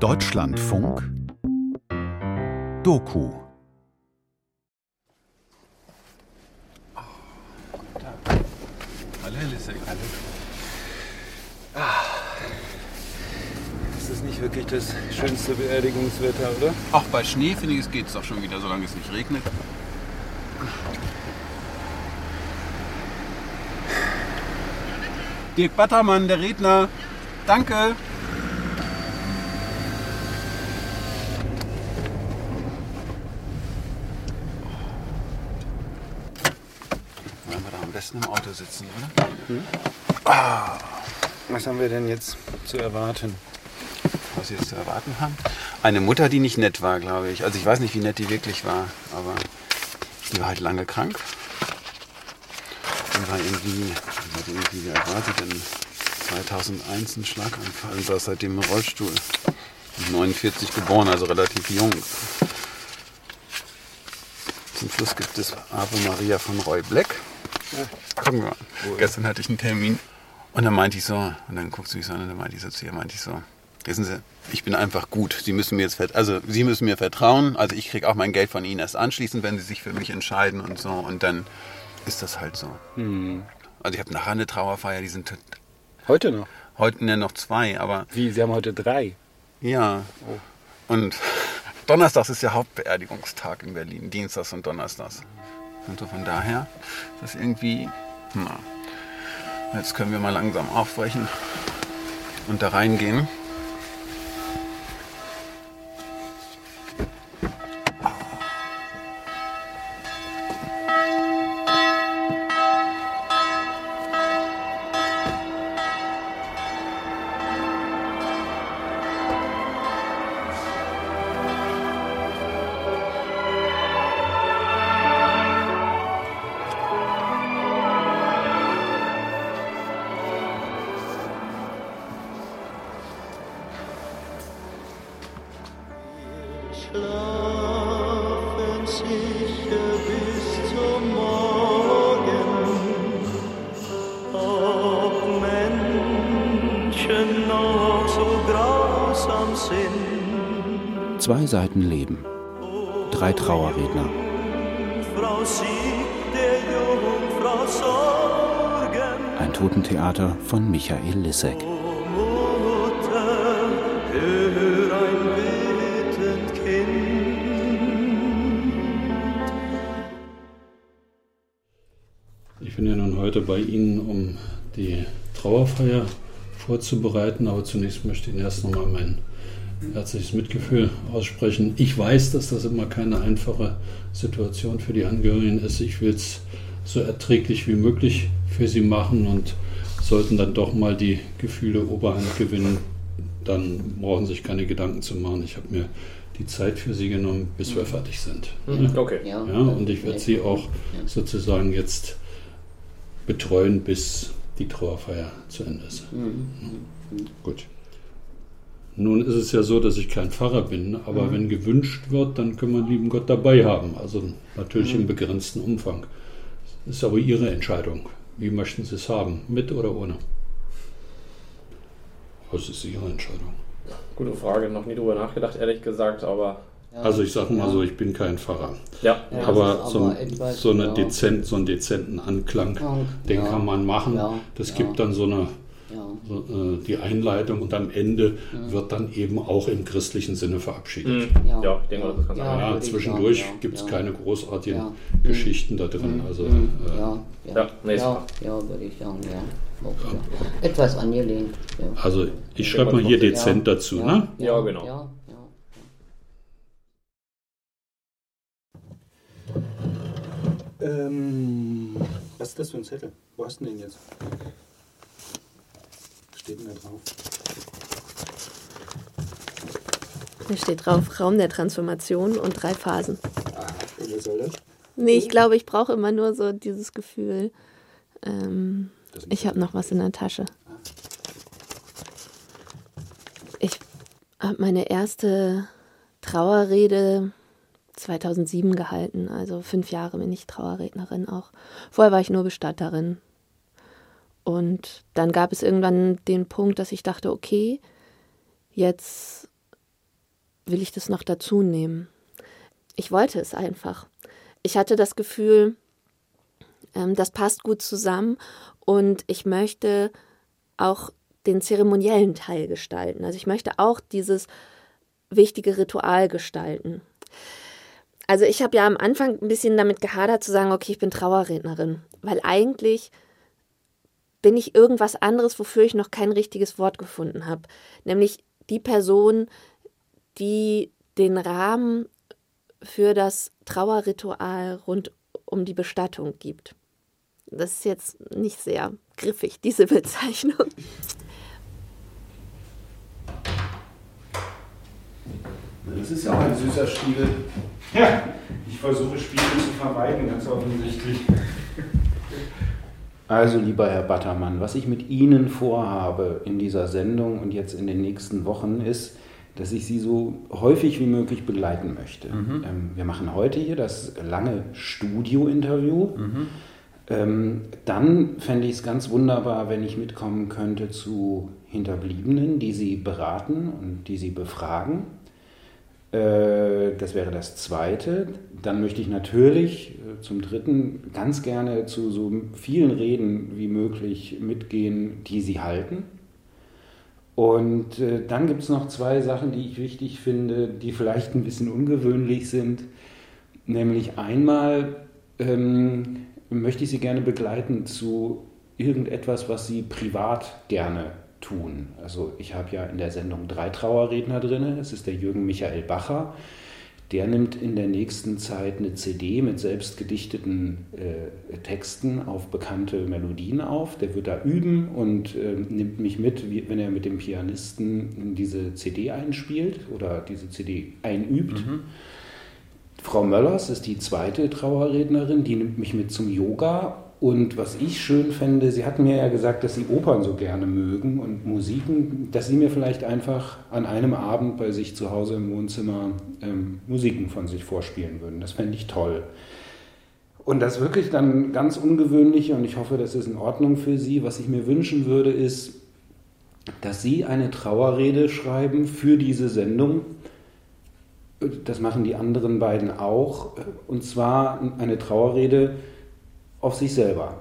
Deutschlandfunk Doku Hallo, Herr Lissek. Hallo. Ah. Das ist nicht wirklich das schönste Beerdigungswetter, oder? Auch bei Schnee, finde ich, es geht doch schon wieder, solange es nicht regnet. Dirk Battermann, der Redner. Danke. Wollen wir da am besten im Auto sitzen, oder? Ah. Was haben wir denn jetzt zu erwarten? Was wir jetzt zu erwarten haben? Eine Mutter, die nicht nett war, glaube ich. Also ich weiß nicht, wie nett die wirklich war, aber die war halt lange krank. Und war irgendwie, hatte irgendwie, war sie denn? 2001 einen Schlaganfall und saß seitdem im Rollstuhl. 49 geboren, also relativ jung. Zum Schluss gibt es Ave Maria von Roy Black. Gucken wir mal. Gestern hatte ich einen Termin und dann meinte ich so, und dann guckst du mich so an und dann meinte ich so zu ihr, meinte ich so, wissen Sie, ich bin einfach gut. Sie müssen mir jetzt, also Sie müssen mir vertrauen. Also ich kriege auch mein Geld von Ihnen erst anschließend, wenn Sie sich für mich entscheiden und so. Und dann ist das halt so. Also ich habe nachher eine Trauerfeier, die sind Heute noch. heute ne, noch zwei, aber Wie? Sie haben heute drei. ja. Und Donnerstags ist ja Hauptbeerdigungstag in Berlin, Dienstags und Donnerstags. Und so von daher ist das irgendwie, na, jetzt können wir mal langsam aufbrechen und da reingehen. Michael Lissek. Ich bin ja nun heute bei Ihnen, um die Trauerfeier vorzubereiten, aber zunächst möchte ich Ihnen erst nochmal mein herzliches Mitgefühl aussprechen. Ich weiß, dass das immer keine einfache Situation für die Angehörigen ist. Ich will es so erträglich wie möglich für Sie machen und sollten dann doch mal die Gefühle Oberhand gewinnen, dann brauchen Sie sich keine Gedanken zu machen. Ich habe mir die Zeit für Sie genommen, bis wir fertig sind. Okay. Ja, und ich werde Sie auch sozusagen jetzt betreuen, bis die Trauerfeier zu Ende ist. Gut. Nun ist es ja so, dass ich kein Pfarrer bin, aber wenn gewünscht wird, dann können wir den lieben Gott dabei haben. Also natürlich im begrenzten Umfang. Das ist aber Ihre Entscheidung. Wie möchten Sie es haben? Mit oder ohne? Das ist Ihre Entscheidung. Gute Frage, noch nie drüber nachgedacht, ehrlich gesagt, aber Also ich sage mal so, ich bin kein Pfarrer. ja. Ja, aber aber so, ein- etwas, so, eine ja. dezent, so einen dezenten Anklang, Ja, den ja, kann man machen. ja, das ja. gibt dann so eine Ja. äh, die Einleitung und am Ende wird dann eben auch im christlichen Sinne verabschiedet. Mhm. Ja. Ja, ich denke das ganz Ja. Ja, zwischendurch ja, gibt es ja. keine großartigen Ja. Geschichten da drin. Also Mhm. äh, Ja, ja, Ja, ja, ja, würde ich sagen, ja. Etwas angelehnt. Ja. also ich schreibe mal hier dezent dazu. ja, Ne? Ja, genau. Ja, ja. Ähm, was ist das für ein Zettel? Wo hast du den jetzt? Steht denn da drauf? Da steht drauf Raum der Transformation und drei Phasen. Ah, und was soll das? Nee, ich glaube, ich brauche immer nur so dieses Gefühl. Ähm, ich habe noch was in der Tasche. Ich habe meine erste Trauerrede 2007 gehalten. Also fünf Jahre bin ich Trauerrednerin auch. Vorher war ich nur Bestatterin. Und dann gab es irgendwann den Punkt, dass ich dachte, okay, jetzt will ich das noch dazu nehmen? Ich wollte es einfach. Ich hatte das Gefühl, ähm, das passt gut zusammen und ich möchte auch den zeremoniellen Teil gestalten. Also ich möchte auch dieses wichtige Ritual gestalten. Also ich habe ja am Anfang ein bisschen damit gehadert zu sagen, okay, ich bin Trauerrednerin, weil eigentlich bin ich irgendwas anderes, wofür ich noch kein richtiges Wort gefunden habe, nämlich die Person, die den Rahmen für das Trauerritual rund um die Bestattung gibt. Das ist jetzt nicht sehr griffig, diese Bezeichnung. Das ist ja auch ein süßer Stiel. Ja, ich versuche Spiele zu vermeiden, ganz offensichtlich. Also, lieber Herr Battermann, was ich mit Ihnen vorhabe in dieser Sendung und jetzt in den nächsten Wochen ist, dass ich Sie so häufig wie möglich begleiten möchte. Mhm. Ähm, wir machen heute hier das lange Studio-Interview. Mhm. Ähm, dann fände ich es ganz wunderbar, wenn ich mitkommen könnte zu Hinterbliebenen, die Sie beraten und die Sie befragen. Äh, das wäre das Zweite. Dann möchte ich natürlich äh, zum Dritten ganz gerne zu so vielen Reden wie möglich mitgehen, die Sie halten. Und äh, dann gibt es noch zwei Sachen, die ich wichtig finde, die vielleicht ein bisschen ungewöhnlich sind. Nämlich einmal ähm, möchte ich Sie gerne begleiten zu irgendetwas, was Sie privat gerne tun. Also ich habe ja in der Sendung drei Trauerredner drin. Das ist der Jürgen Michael Bacher. Der nimmt in der nächsten Zeit eine CD mit selbst gedichteten äh, Texten auf bekannte Melodien auf. Der wird da üben und äh, nimmt mich mit, wie, wenn er mit dem Pianisten diese CD einspielt oder diese CD einübt. Mhm. Frau Möllers ist die zweite Trauerrednerin, die nimmt mich mit zum Yoga und was ich schön fände, Sie hatten mir ja gesagt, dass Sie Opern so gerne mögen und Musiken, dass Sie mir vielleicht einfach an einem Abend bei sich zu Hause im Wohnzimmer ähm, Musiken von sich vorspielen würden. Das fände ich toll. Und das wirklich dann ganz ungewöhnliche, und ich hoffe, das ist in Ordnung für Sie, was ich mir wünschen würde, ist, dass Sie eine Trauerrede schreiben für diese Sendung. Das machen die anderen beiden auch. Und zwar eine Trauerrede, auf sich selber.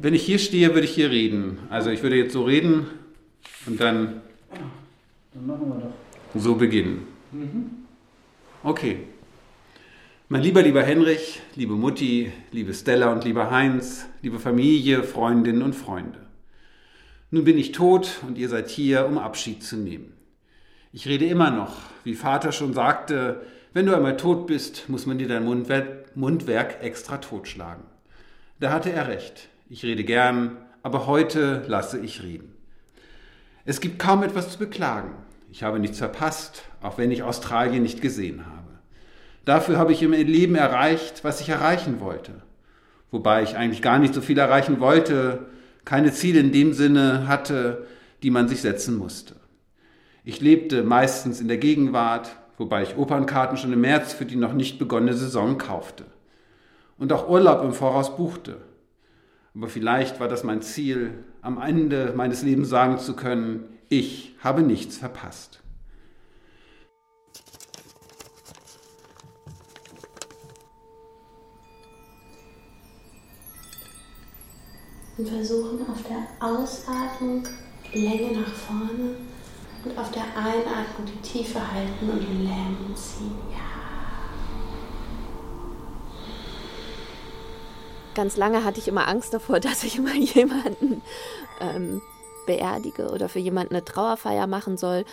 Wenn ich hier stehe, würde ich hier reden. Also ich würde jetzt so reden und dann, dann machen wir doch. so beginnen. Mhm. Okay. Mein lieber, lieber Henrich, liebe Mutti, liebe Stella und lieber Heinz, liebe Familie, Freundinnen und Freunde. Nun bin ich tot und ihr seid hier, um Abschied zu nehmen. Ich rede immer noch, wie Vater schon sagte, wenn du einmal tot bist, muss man dir dein Mundwerk, extra totschlagen. Da hatte er recht. Ich rede gern, aber heute lasse ich reden. Es gibt kaum etwas zu beklagen. Ich habe nichts verpasst, auch wenn ich Australien nicht gesehen habe. Dafür habe ich im Leben erreicht, was ich erreichen wollte. Wobei ich eigentlich gar nicht so viel erreichen wollte, keine Ziele in dem Sinne hatte, die man sich setzen musste. Ich lebte meistens in der Gegenwart, wobei ich Opernkarten schon im März für die noch nicht begonnene Saison kaufte. Und auch Urlaub im Voraus buchte. Aber vielleicht war das mein Ziel, am Ende meines Lebens sagen zu können, ich habe nichts verpasst. Und versuchen auf der Ausatmung Länge nach vorne und auf der Einatmung die Tiefe halten und die Längen ziehen. Ja. Ganz lange hatte ich immer Angst davor, dass ich immer jemanden ähm, beerdige oder für jemanden eine Trauerfeier machen soll,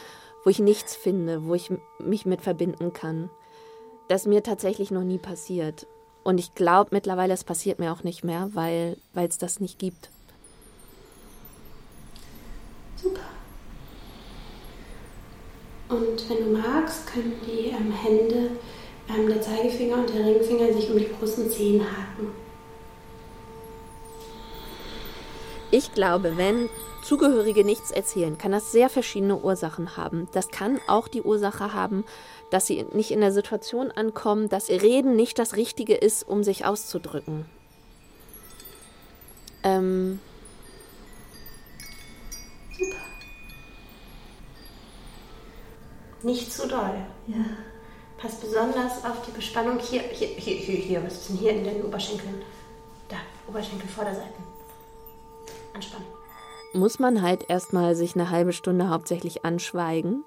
wo ich nichts finde, wo ich mich mit verbinden kann. Das ist mir tatsächlich noch nie passiert. Und ich glaube mittlerweile, es passiert mir auch nicht mehr, weil es das nicht gibt. Super. Und wenn du magst, können die ähm, Hände, ähm, der Zeigefinger und der Ringfinger sich um die großen Zehen haken. Ich glaube, wenn Zugehörige nichts erzählen, kann das sehr verschiedene Ursachen haben. Das kann auch die Ursache haben, dass sie nicht in der Situation ankommen, dass Reden nicht das Richtige ist, um sich auszudrücken. Ähm Nicht zu doll. Ja. Pass besonders auf die Bespannung hier, hier, hier, hier, hier. Was ist denn hier in den Oberschenkeln? Da, Oberschenkel, Vorderseiten. Anspannen. muss man halt erstmal sich eine halbe Stunde hauptsächlich anschweigen.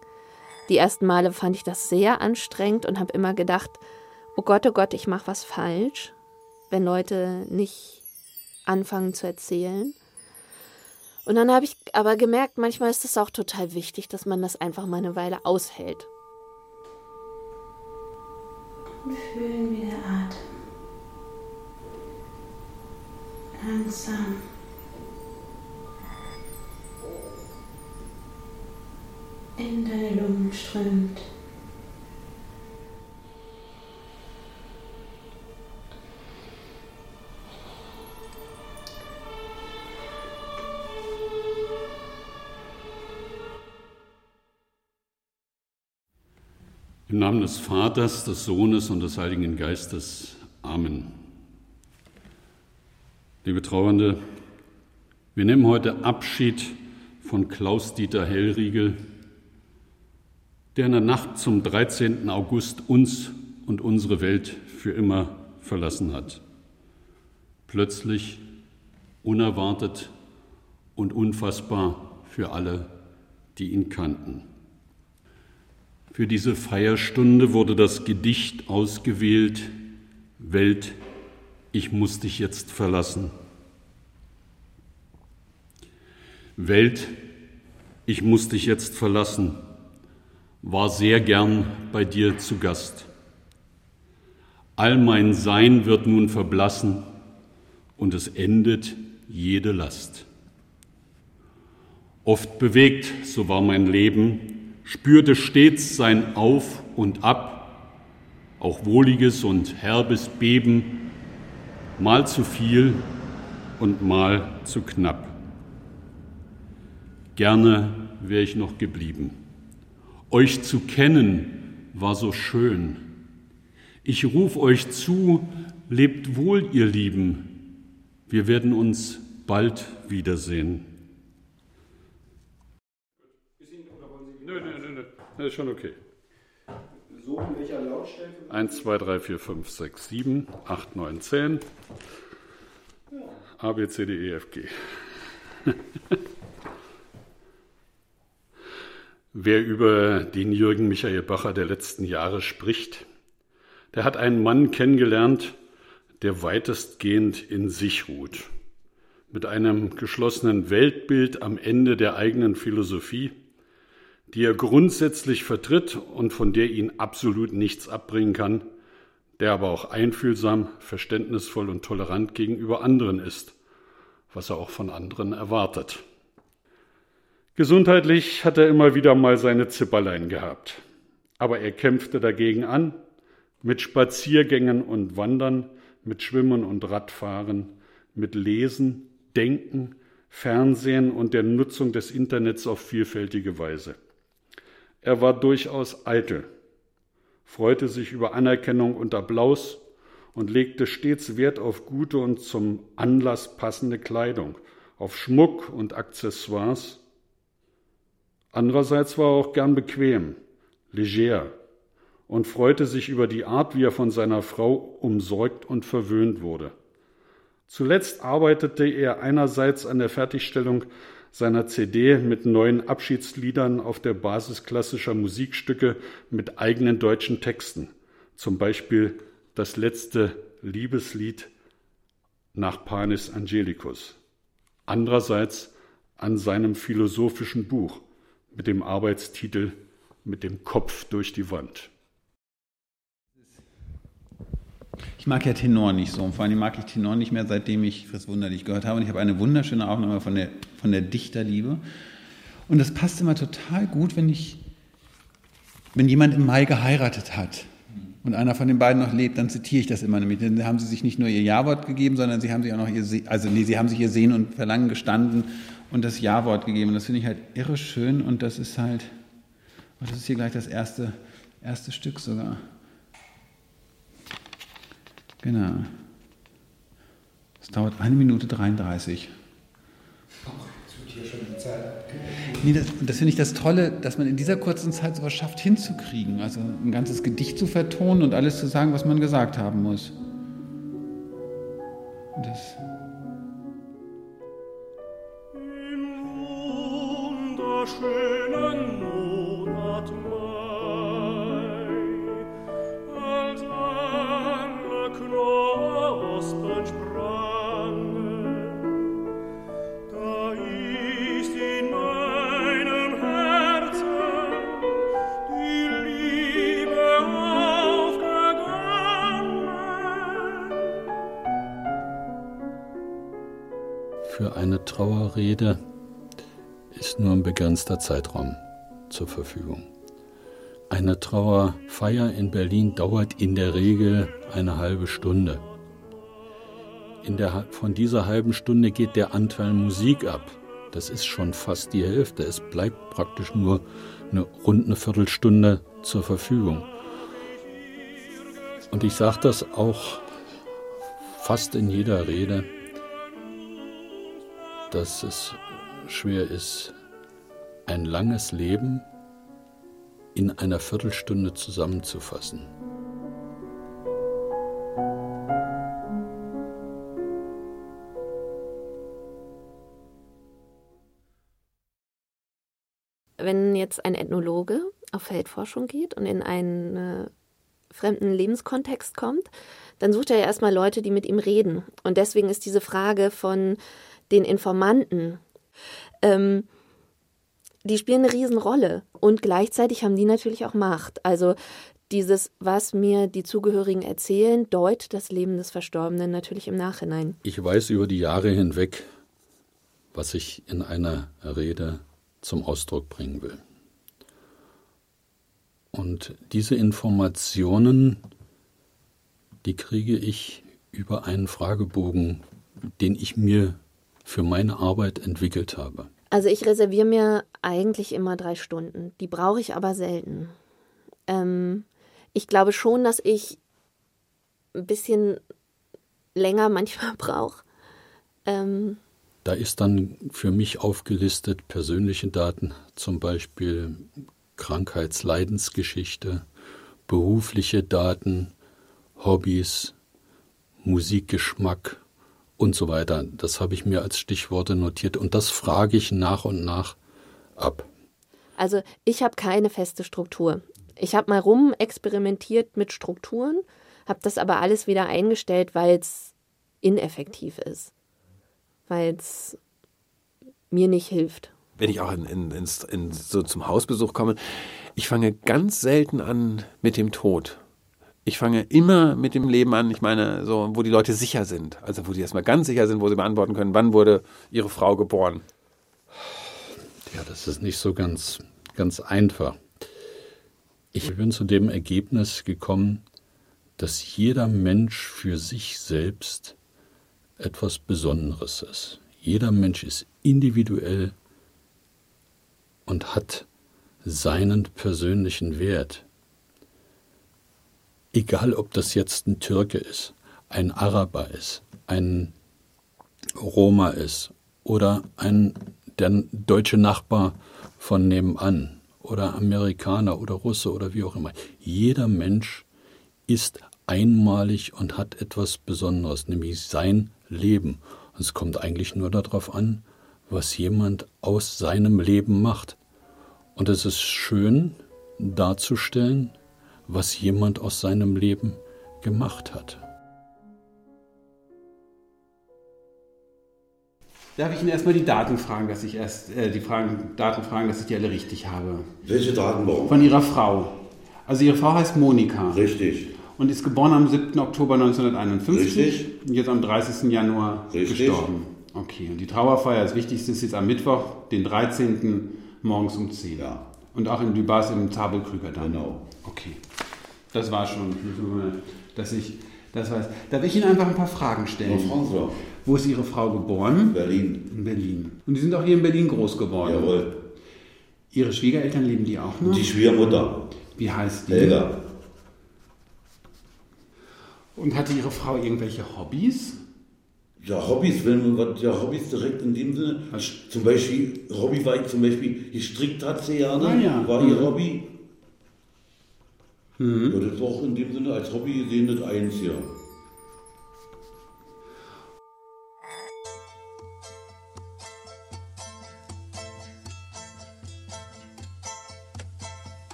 Die ersten Male fand ich das sehr anstrengend und habe immer gedacht, oh Gott, oh Gott, ich mache was falsch, wenn Leute nicht anfangen zu erzählen. Und dann habe ich aber gemerkt, manchmal ist es auch total wichtig, dass man das einfach mal eine Weile aushält. Und fühlen, wie der Atem langsam in deine Lungen strömt. Im Namen des Vaters, des Sohnes und des Heiligen Geistes. Amen. Liebe Trauernde, wir nehmen heute Abschied von Klaus-Dieter Hellriegel, der in der Nacht zum 13. August uns und unsere Welt für immer verlassen hat. Plötzlich, unerwartet und unfassbar für alle, die ihn kannten. Für diese Feierstunde wurde das Gedicht ausgewählt, Welt, ich muss dich jetzt verlassen. Welt, ich muss dich jetzt verlassen, war sehr gern bei dir zu Gast. All mein Sein wird nun verblassen und es endet jede Last. Oft bewegt, so war mein Leben, spürte stets sein Auf und Ab, auch wohliges und herbes Beben, mal zu viel und mal zu knapp. Gerne wäre ich noch geblieben. Euch zu kennen war so schön. Ich ruf euch zu, lebt wohl, ihr Lieben. Wir werden uns bald wiedersehen. Das ist schon okay. So in welcher Lautstärke? 1, 2, 3, 4, 5, 6, 7, 8, 9, 10. A, B, C, D, E, F, G. Wer über den Jürgen Michael Bacher der letzten Jahre spricht, der hat einen Mann kennengelernt, der weitestgehend in sich ruht, mit einem geschlossenen Weltbild am Ende der eigenen Philosophie, die er grundsätzlich vertritt und von der ihn absolut nichts abbringen kann, der aber auch einfühlsam, verständnisvoll und tolerant gegenüber anderen ist, was er auch von anderen erwartet. Gesundheitlich hat er immer wieder mal seine Zipperlein gehabt, aber er kämpfte dagegen an, mit Spaziergängen und Wandern, mit Schwimmen und Radfahren, mit Lesen, Denken, Fernsehen und der Nutzung des Internets auf vielfältige Weise. Er war durchaus eitel, freute sich über Anerkennung und Applaus und legte stets Wert auf gute und zum Anlass passende Kleidung, auf Schmuck und Accessoires. Andererseits war er auch gern bequem, leger und freute sich über die Art, wie er von seiner Frau umsorgt und verwöhnt wurde. Zuletzt arbeitete er einerseits an der Fertigstellung seiner CD mit neuen Abschiedsliedern auf der Basis klassischer Musikstücke mit eigenen deutschen Texten, zum Beispiel das letzte Liebeslied nach Panis Angelicus. Andererseits an seinem philosophischen Buch mit dem Arbeitstitel Mit dem Kopf durch die Wand. Ich mag ja Tenor nicht so. Und vor allem mag ich Tenor nicht mehr, seitdem ich Fritz Wunderlich gehört habe. Und ich habe eine wunderschöne Aufnahme von der, von der Dichterliebe. Und das passt immer total gut, wenn ich, wenn jemand im Mai geheiratet hat und einer von den beiden noch lebt, dann zitiere ich das immer nämlich. Dann haben sie sich nicht nur ihr Ja-Wort gegeben, sondern sie haben sich auch noch ihr, also nee, sie haben sich ihr Sehen und Verlangen gestanden und das Ja-Wort gegeben. Und das finde ich halt irre schön und das ist halt, und das ist hier gleich das erste, erste Stück sogar. Genau. Es dauert eine Minute 33. hier schon die Zeit Nee, das, das finde ich das Tolle, dass man in dieser kurzen Zeit sowas schafft hinzukriegen. Also ein ganzes Gedicht zu vertonen und alles zu sagen, was man gesagt haben muss. Das, wunderschönen Monat Trauerrede ist nur ein begrenzter Zeitraum zur Verfügung. Eine Trauerfeier in Berlin dauert in der Regel eine halbe Stunde. In der, von dieser halben Stunde geht der Anteil Musik ab. Das ist schon fast die Hälfte. Es bleibt praktisch nur eine rund eine Viertelstunde zur Verfügung. Und ich sage das auch fast in jeder Rede, dass es schwer ist, ein langes Leben in einer Viertelstunde zusammenzufassen. Wenn jetzt ein Ethnologe auf Feldforschung geht und in einen äh, fremden Lebenskontext kommt, dann sucht er ja erstmal Leute, die mit ihm reden. Und deswegen ist diese Frage von den Informanten, ähm, die spielen eine Riesenrolle. Und gleichzeitig haben die natürlich auch Macht. Also dieses, was mir die Zugehörigen erzählen, deutet das Leben des Verstorbenen natürlich im Nachhinein. Ich weiß über die Jahre hinweg, was ich in einer Rede zum Ausdruck bringen will. Und diese Informationen, die kriege ich über einen Fragebogen, den ich mir für meine Arbeit entwickelt habe. Also ich reserviere mir eigentlich immer drei Stunden. Die brauche ich aber selten. Ähm, ich glaube schon, dass ich ein bisschen länger manchmal brauche. Ähm, Da ist dann für mich aufgelistet persönliche Daten, zum Beispiel Krankheitsleidensgeschichte, berufliche Daten, Hobbys, Musikgeschmack und so weiter. Das habe ich mir als Stichworte notiert und das frage ich nach und nach ab. also ich habe keine feste Struktur. Ich habe mal rum experimentiert mit Strukturen, habe das aber alles wieder eingestellt, weil es ineffektiv ist. Weil es mir nicht hilft. wenn ich auch in, in, in, so zum Hausbesuch komme, ich fange ganz selten an mit dem Tod. Ich fange immer mit dem Leben an, ich meine, so, wo die Leute sicher sind. Also wo die erstmal ganz sicher sind, wo sie beantworten können, wann wurde ihre Frau geboren. Ja, das ist nicht so ganz, ganz einfach. Ich bin zu dem Ergebnis gekommen, dass jeder Mensch für sich selbst etwas Besonderes ist. Jeder Mensch ist individuell und hat seinen persönlichen Wert. Egal, ob das jetzt ein Türke ist, ein Araber ist, ein Roma ist oder ein der deutsche Nachbar von nebenan oder Amerikaner oder Russe oder wie auch immer. Jeder Mensch ist einmalig und hat etwas Besonderes, nämlich sein Leben. Und es kommt eigentlich nur darauf an, was jemand aus seinem Leben macht. Und es ist schön darzustellen, was jemand aus seinem Leben gemacht hat. Darf ich Ihnen erstmal die Daten fragen, dass ich erst äh, die Fragen, Daten fragen, dass ich die alle richtig habe? Welche Daten warum? Von Ihrer Frau. Also Ihre Frau heißt Monika. Richtig. Und ist geboren am 7. Oktober 1951. Richtig. Und jetzt am 30. Januar Richtig. gestorben. Okay, und die Trauerfeier, das Wichtigste ist jetzt am Mittwoch, den 13. morgens um 10. Ja. Und auch in Dübars im Zabelkrüger dann. Genau. Okay. Das war schon, dass ich das weiß. Darf ich Ihnen einfach ein paar Fragen stellen? Sie. Wo ist Ihre Frau geboren? Berlin. In Berlin. Und die sind auch hier in Berlin groß geworden. Jawohl. Ihre Schwiegereltern leben die auch noch? Die Schwiegermutter. Wie heißt die? Helga. Und hatte Ihre Frau irgendwelche Hobbys? Ja, Hobbys, wenn man was, ja, Hobbys direkt in dem Sinne. Zum Beispiel, Hobby war ich zum Beispiel, gestrickt hat sie ja, ne? Ah, ja. War ihr Mhm. Hobby. Ja, das war auch in dem Sinne als Hobby gesehen das eins, ja.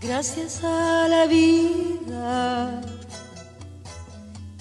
Gracias a la vida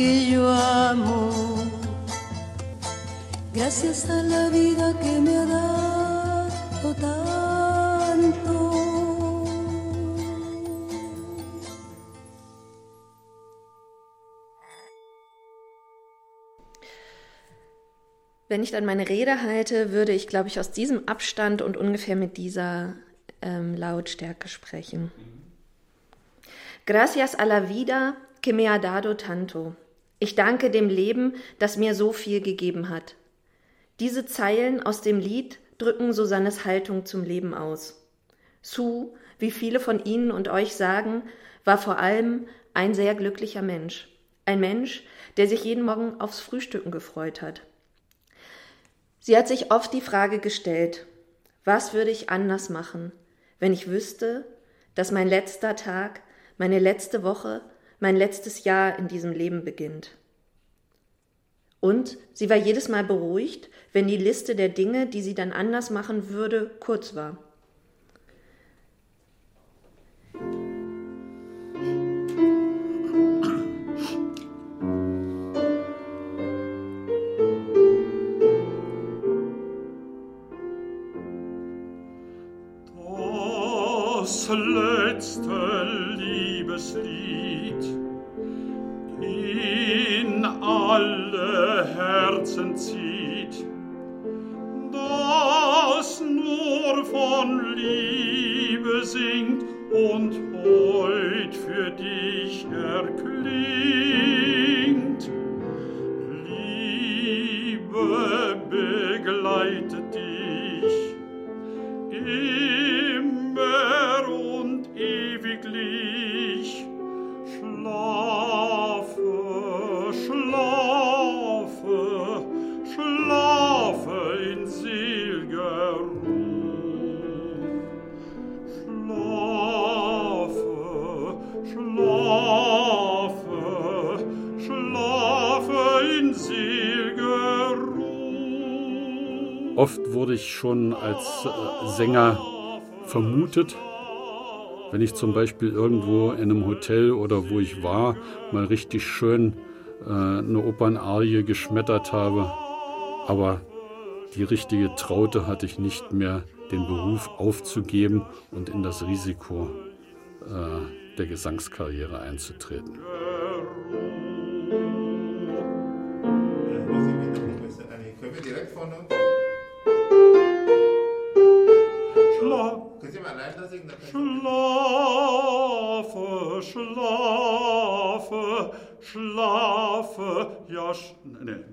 que yo amo. Gracias a la vida que me ha dado tanto. Wenn ich dann meine Rede halte, würde ich, glaube ich, aus diesem Abstand und ungefähr mit dieser ähm, Lautstärke sprechen. Gracias a la vida que me ha dado tanto. Ich danke dem Leben, das mir so viel gegeben hat. Diese Zeilen aus dem Lied drücken Susannes Haltung zum Leben aus. Sue, wie viele von Ihnen und euch sagen, war vor allem ein sehr glücklicher Mensch. Ein Mensch, der sich jeden Morgen aufs Frühstücken gefreut hat. Sie hat sich oft die Frage gestellt, was würde ich anders machen, wenn ich wüsste, dass mein letzter Tag, meine letzte Woche, mein letztes Jahr in diesem Leben beginnt. Und sie war jedes Mal beruhigt, wenn die Liste der Dinge, die sie dann anders machen würde, kurz war. Das letzte Liebeslied in alle Herzen zieht, das nur von Liebe singt und heut für dich erklingt. Ich schon als äh, Sänger vermutet. Wenn ich zum Beispiel irgendwo in einem Hotel oder wo ich war, mal richtig schön äh, eine Opernarie geschmettert habe. Aber die richtige Traute hatte ich nicht mehr, den Beruf aufzugeben und in das Risiko äh, der Gesangskarriere einzutreten. Schlafe, ja, sch ne.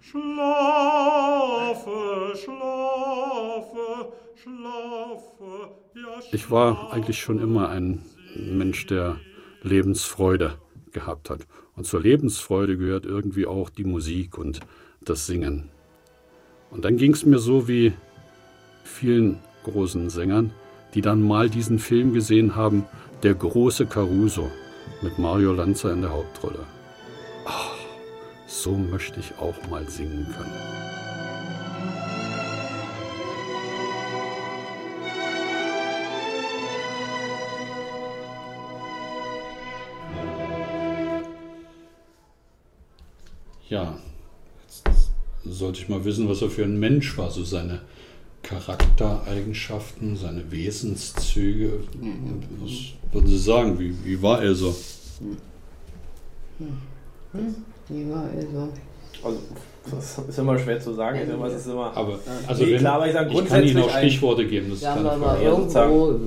Schlafe, schlafe, schlafe, ja, Ich war eigentlich schon immer ein Mensch, der Lebensfreude gehabt hat. Und zur Lebensfreude gehört irgendwie auch die Musik und das Singen. Und dann ging es mir so wie vielen großen Sängern, die dann mal diesen Film gesehen haben, Der große Caruso mit Mario Lanza in der Hauptrolle. Ah, so möchte ich auch mal singen können. Ja, jetzt sollte ich mal wissen, was er für ein Mensch war, so seine Charaktereigenschaften, seine Wesenszüge. Was würden Sie sagen, wie, wie war er so? Hm, Wie war er so? Also, das ist immer schwer zu sagen. Denke, es ist immer. Aber, also Nee, wenn, klar, aber ich, sag ich kann grundsätzlich Ihnen auch ein- Stichworte geben. Das Ja, kann aber, sozusagen. irgendwo,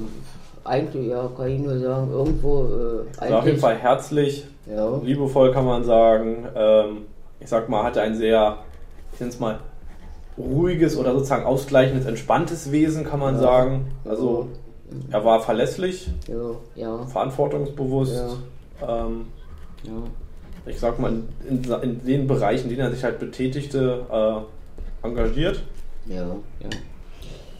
eigentlich, ja, kann ich nur sagen, irgendwo, äh, Also auf jeden Fall herzlich, Ja. liebevoll kann man sagen. Ähm, ich sag mal, hatte ein sehr, ich nenne es mal, ruhiges oder sozusagen ausgleichendes, entspanntes Wesen, kann man Ja. sagen. Also er war verlässlich, ja, ja, verantwortungsbewusst. Ähm, ja. ich sag mal, in, in den Bereichen, in denen er sich halt betätigte, äh, engagiert. Ja, ja.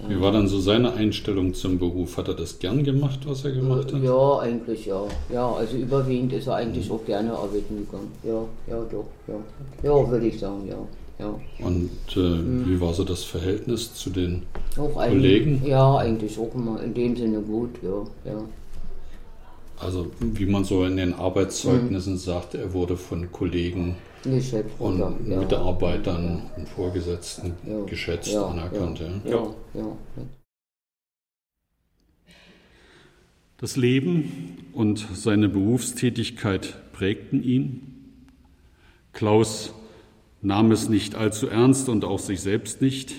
Wie war dann so seine Einstellung zum Beruf? Hat er das gern gemacht, was er gemacht hat? Ja, eigentlich ja. Ja, also überwiegend ist er eigentlich auch gerne arbeiten gegangen. Ja, ja, doch, ja. Ja, würde ich sagen, ja. Ja. Und äh, wie war so das Verhältnis zu den Auch Kollegen? ja, eigentlich auch immer in dem Sinne gut, ja, ja. Also wie man so in den Arbeitszeugnissen sagt, er wurde von Kollegen Geschätzt, und ja, ja. Mitarbeitern und Vorgesetzten Ja, geschätzt, ja, anerkannt. ja, Ja. ja, ja. Das Leben und seine Berufstätigkeit prägten ihn. Klaus nahm es nicht allzu ernst und auch sich selbst nicht.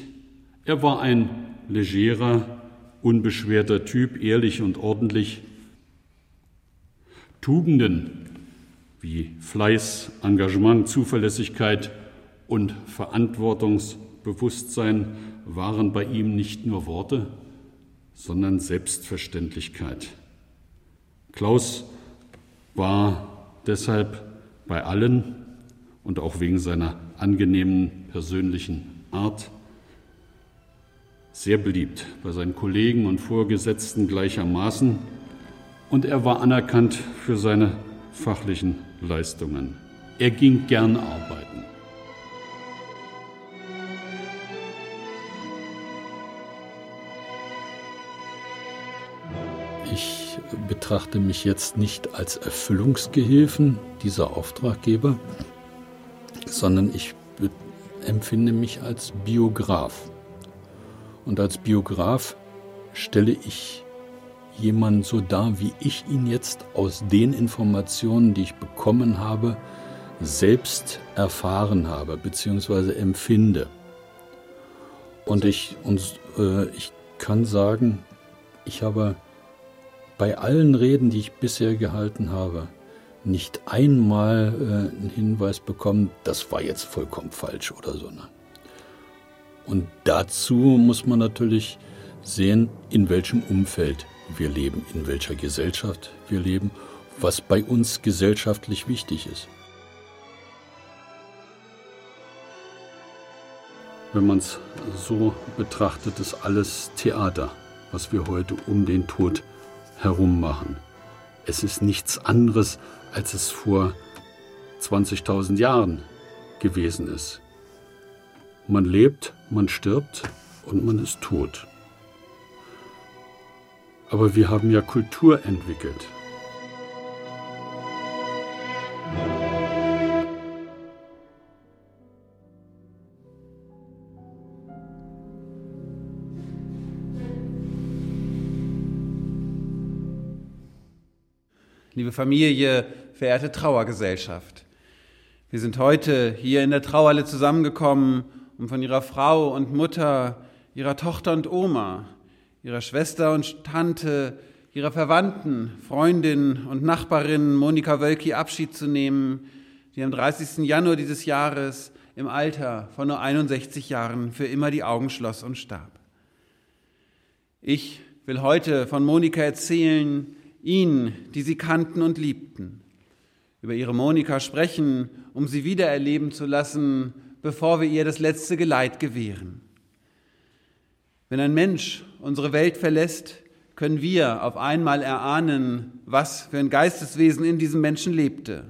Er war ein legerer, unbeschwerter Typ, ehrlich und ordentlich. Tugenden wie Fleiß, Engagement, Zuverlässigkeit und Verantwortungsbewusstsein waren bei ihm nicht nur Worte, sondern Selbstverständlichkeit. Klaus war deshalb bei allen und auch wegen seiner angenehmen persönlichen Art sehr beliebt bei seinen Kollegen und Vorgesetzten gleichermaßen und er war anerkannt für seine fachlichen Leistungen. Er ging gern arbeiten. Ich betrachte mich jetzt nicht als Erfüllungsgehilfen dieser Auftraggeber, sondern ich empfinde mich als Biograf. Und als Biograf stelle ich jemanden so dar, wie ich ihn jetzt aus den Informationen, die ich bekommen habe, selbst erfahren habe bzw. empfinde. Und ich, und, äh, ich kann sagen, ich habe bei allen Reden, die ich bisher gehalten habe, nicht einmal äh, einen Hinweis bekommen, das war jetzt vollkommen falsch oder so. Ne? Und dazu muss man natürlich sehen, in welchem Umfeld wir leben, in welcher Gesellschaft wir leben, was bei uns gesellschaftlich wichtig ist. Wenn man es so betrachtet, ist alles Theater, was wir heute um den Tod herum machen. Es ist nichts anderes, als es vor 20.000 Jahren gewesen ist. Man lebt, man stirbt und man ist tot. Aber wir haben ja Kultur entwickelt. Liebe Familie, verehrte Trauergesellschaft. Wir sind heute hier in der Trauerhalle zusammengekommen, um von ihrer Frau und Mutter, ihrer Tochter und Oma, ihrer Schwester und Tante, ihrer Verwandten, Freundin und Nachbarin Monika Wölki Abschied zu nehmen, die am 30. Januar dieses Jahres im Alter von nur 61 Jahren für immer die Augen schloss und starb. Ich will heute von Monika erzählen, Ihnen, die Sie kannten und liebten, über Ihre Monika sprechen, um sie wiedererleben zu lassen, bevor wir ihr das letzte Geleit gewähren. Wenn ein Mensch unsere Welt verlässt, können wir auf einmal erahnen, was für ein Geisteswesen in diesem Menschen lebte.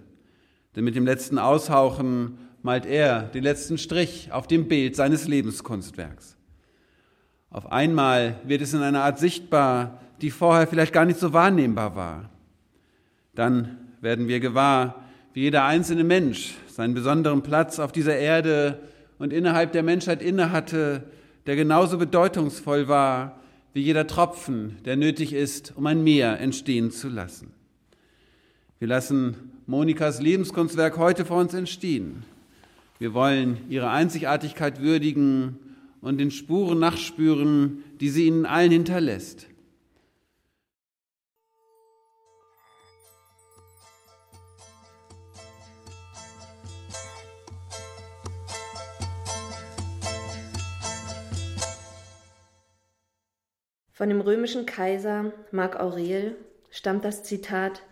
Denn mit dem letzten Aushauchen malt er den letzten Strich auf dem Bild seines Lebenskunstwerks. Auf einmal wird es in einer Art sichtbar, die vorher vielleicht gar nicht so wahrnehmbar war. Dann werden wir gewahr, wie jeder einzelne Mensch seinen besonderen Platz auf dieser Erde und innerhalb der Menschheit innehatte, der genauso bedeutungsvoll war wie jeder Tropfen, der nötig ist, um ein Meer entstehen zu lassen. Wir lassen Monikas Lebenskunstwerk heute vor uns entstehen. Wir wollen ihre Einzigartigkeit würdigen und den Spuren nachspüren, die sie ihnen allen hinterlässt. Von dem römischen Kaiser Mark Aurel stammt das Zitat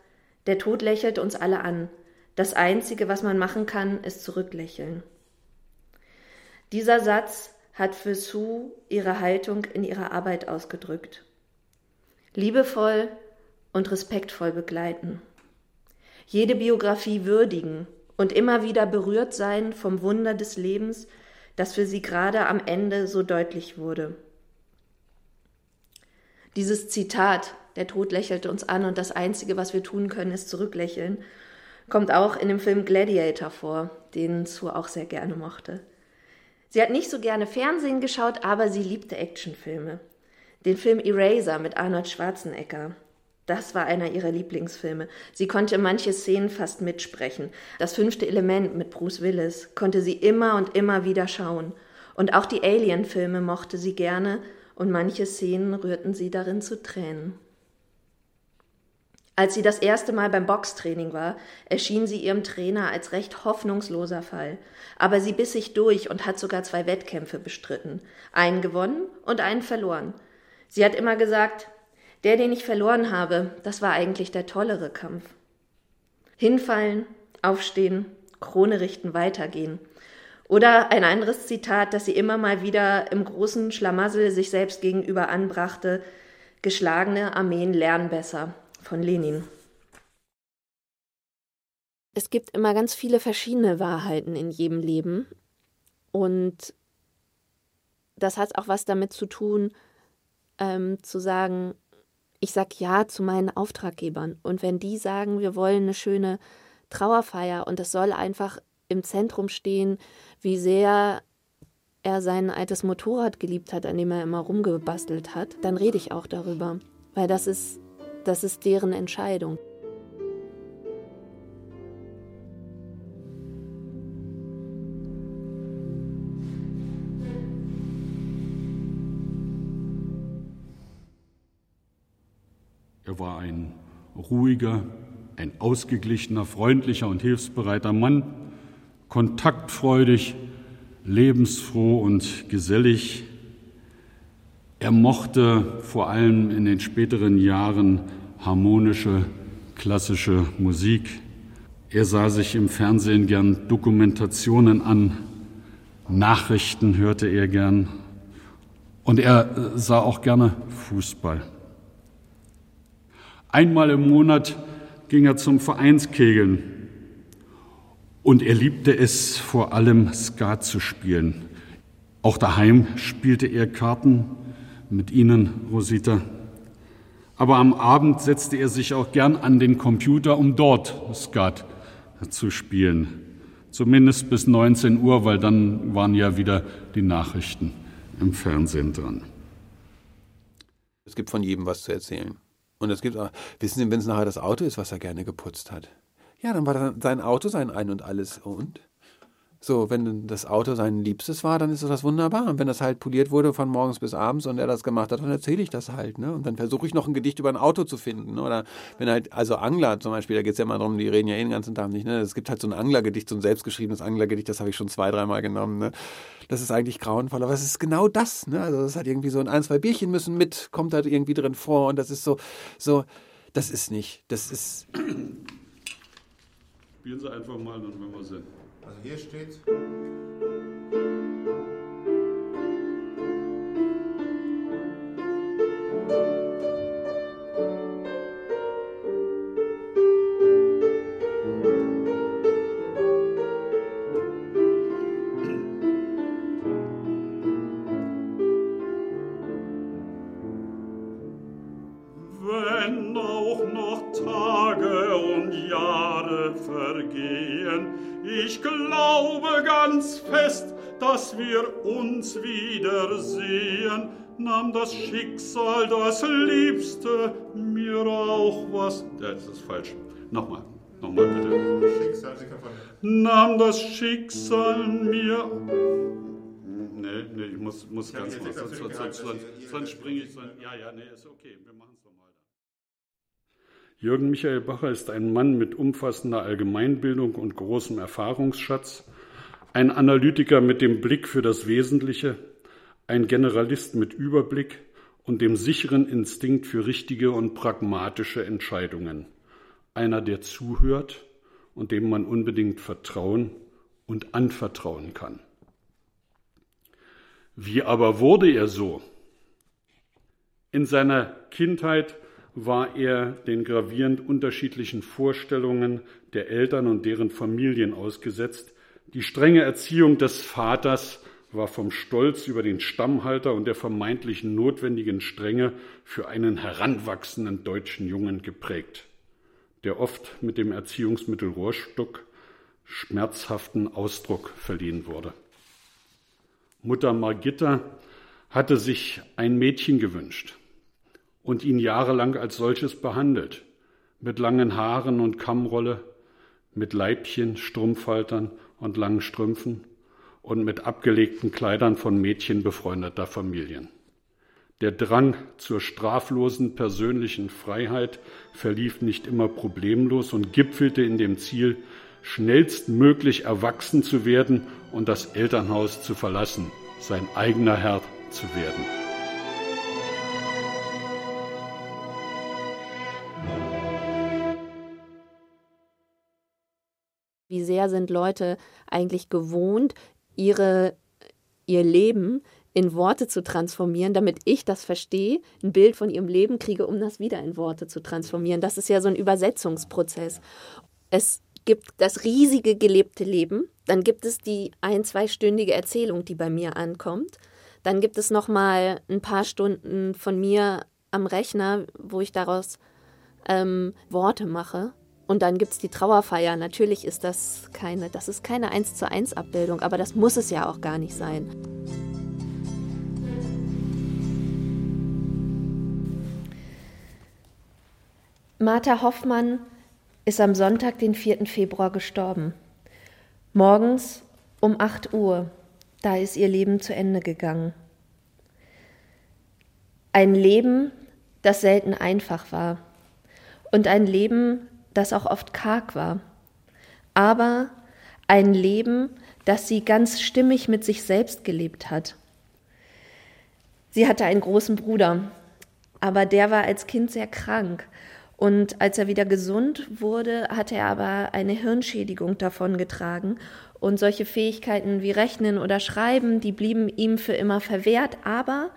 Der Tod lächelt uns alle an. Das Einzige, was man machen kann, ist zurücklächeln. Dieser Satz hat für Sue ihre Haltung in ihrer Arbeit ausgedrückt. Liebevoll und respektvoll begleiten. Jede Biografie würdigen und immer wieder berührt sein vom Wunder des Lebens, das für sie gerade am Ende so deutlich wurde. Dieses Zitat, der Tod lächelt uns an und das Einzige, was wir tun können, ist zurücklächeln, kommt auch in dem Film Gladiator vor, den Sue auch sehr gerne mochte. Sie hat nicht so gerne Fernsehen geschaut, aber sie liebte Actionfilme. Den Film Eraser mit Arnold Schwarzenegger. Das war einer ihrer Lieblingsfilme. Sie konnte manche Szenen fast mitsprechen. Das fünfte Element mit Bruce Willis konnte sie immer und immer wieder schauen. Und auch die Alien-Filme mochte sie gerne und manche Szenen rührten sie darin zu Tränen. Als sie das erste Mal beim Boxtraining war, erschien sie ihrem Trainer als recht hoffnungsloser Fall. Aber sie biss sich durch und hat sogar zwei Wettkämpfe bestritten. Einen gewonnen und einen verloren. Sie hat immer gesagt, der, den ich verloren habe, das war eigentlich der tollere Kampf. Hinfallen, aufstehen, Krone richten, weitergehen. Oder ein anderes Zitat, das sie immer mal wieder im großen Schlamassel sich selbst gegenüber anbrachte, geschlagene Armeen lernen besser. Von Lenin. Es gibt immer ganz viele verschiedene Wahrheiten in jedem Leben. Und das hat auch was damit zu tun, ähm, zu sagen, ich sag ja zu meinen Auftraggebern. Und wenn die sagen, wir wollen eine schöne Trauerfeier und es soll einfach im Zentrum stehen, wie sehr er sein altes Motorrad geliebt hat, an dem er immer rumgebastelt hat, dann rede ich auch darüber, weil das ist das ist deren Entscheidung. Er war ein ruhiger, ein ausgeglichener, freundlicher und hilfsbereiter Mann, kontaktfreudig, lebensfroh und gesellig. Er mochte vor allem in den späteren Jahren harmonische, klassische Musik. Er sah sich im Fernsehen gern Dokumentationen an, Nachrichten hörte er gern und er sah auch gerne Fußball. Einmal im Monat ging er zum Vereinskegeln und er liebte es vor allem Skat zu spielen. Auch daheim spielte er Karten mit Ihnen, Rosita. Aber am Abend setzte er sich auch gern an den Computer, um dort Skat zu spielen. Zumindest bis 19 Uhr, weil dann waren ja wieder die Nachrichten im Fernsehen dran. Es gibt von jedem was zu erzählen. Und es gibt auch, wissen Sie, wenn es nachher das Auto ist, was er gerne geputzt hat. Ja, dann war das sein Auto sein Ein und Alles. Und? So, wenn das Auto sein Liebstes war, dann ist das wunderbar. Und wenn das halt poliert wurde von morgens bis abends und er das gemacht hat, dann erzähle ich das halt. Ne? Und dann versuche ich noch ein Gedicht über ein Auto zu finden. Ne? Oder wenn halt, also Angler zum Beispiel, da geht es ja immer darum, die reden ja eh den ganzen Tag nicht. Ne? Es gibt halt so ein Anglergedicht, so ein selbstgeschriebenes Anglergedicht, das habe ich schon zwei, dreimal genommen. Ne? Das ist eigentlich grauenvoll, aber es ist genau das. Ne? Also das hat irgendwie so ein, ein, zwei Bierchen müssen mit, kommt halt irgendwie drin vor und das ist so, so, das ist nicht, das ist. Spielen Sie einfach mal, dann werden wir sehen. Also hier steht. Das Schicksal das Liebste mir auch was. Das ist falsch. Nochmal. Nochmal bitte. Schicksal, Nahm das Schicksal mir. Nee, nee, ich muss, muss Ich ganz mal. extra Sonst, sonst, sonst, sonst, sonst springe ich. Sonst, ja, ja, nee, ist okay. Wir machen es nochmal. Jürgen Michael Bacher ist ein Mann mit umfassender Allgemeinbildung und großem Erfahrungsschatz, ein Analytiker mit dem Blick für das Wesentliche, ein Generalist mit Überblick und dem sicheren Instinkt für richtige und pragmatische Entscheidungen, einer, der zuhört und dem man unbedingt vertrauen und anvertrauen kann. Wie aber wurde er so? In seiner Kindheit war er den gravierend unterschiedlichen Vorstellungen der Eltern und deren Familien ausgesetzt. Die strenge Erziehung des Vaters war vom Stolz über den Stammhalter und der vermeintlichen notwendigen Strenge für einen heranwachsenden deutschen Jungen geprägt, der oft mit dem Erziehungsmittel Rohrstock schmerzhaften Ausdruck verliehen wurde. Mutter Margitta hatte sich ein Mädchen gewünscht und ihn jahrelang als solches behandelt, mit langen Haaren und Kammrolle, mit Leibchen, Strumpfhaltern und langen Strümpfen und mit abgelegten Kleidern von Mädchen befreundeter Familien. Der Drang zur straflosen persönlichen Freiheit verlief nicht immer problemlos und gipfelte in dem Ziel, schnellstmöglich erwachsen zu werden und das Elternhaus zu verlassen, sein eigener Herr zu werden. Wie sehr sind Leute eigentlich gewohnt, ihre, ihr Leben in Worte zu transformieren, damit ich das verstehe, ein Bild von ihrem Leben kriege, um das wieder in Worte zu transformieren. Das ist ja so ein Übersetzungsprozess. Es gibt das riesige gelebte Leben, dann gibt es die ein-, zweistündige Erzählung, die bei mir ankommt. Dann gibt es noch mal ein paar Stunden von mir am Rechner, wo ich daraus ähm, Worte mache. Und dann gibt es die Trauerfeier. Natürlich ist das keine, das ist keine 1 zu 1 Abbildung, aber das muss es ja auch gar nicht sein. Martha Hoffmann ist am Sonntag, den 4. Februar, gestorben. Morgens um 8 Uhr, da ist ihr Leben zu Ende gegangen. Ein Leben, das selten einfach war. Und ein Leben, das auch oft karg war. Aber ein Leben, das sie ganz stimmig mit sich selbst gelebt hat. Sie hatte einen großen Bruder, aber der war als Kind sehr krank. Und als er wieder gesund wurde, hatte er aber eine Hirnschädigung davongetragen. Und solche Fähigkeiten wie Rechnen oder Schreiben, die blieben ihm für immer verwehrt. Aber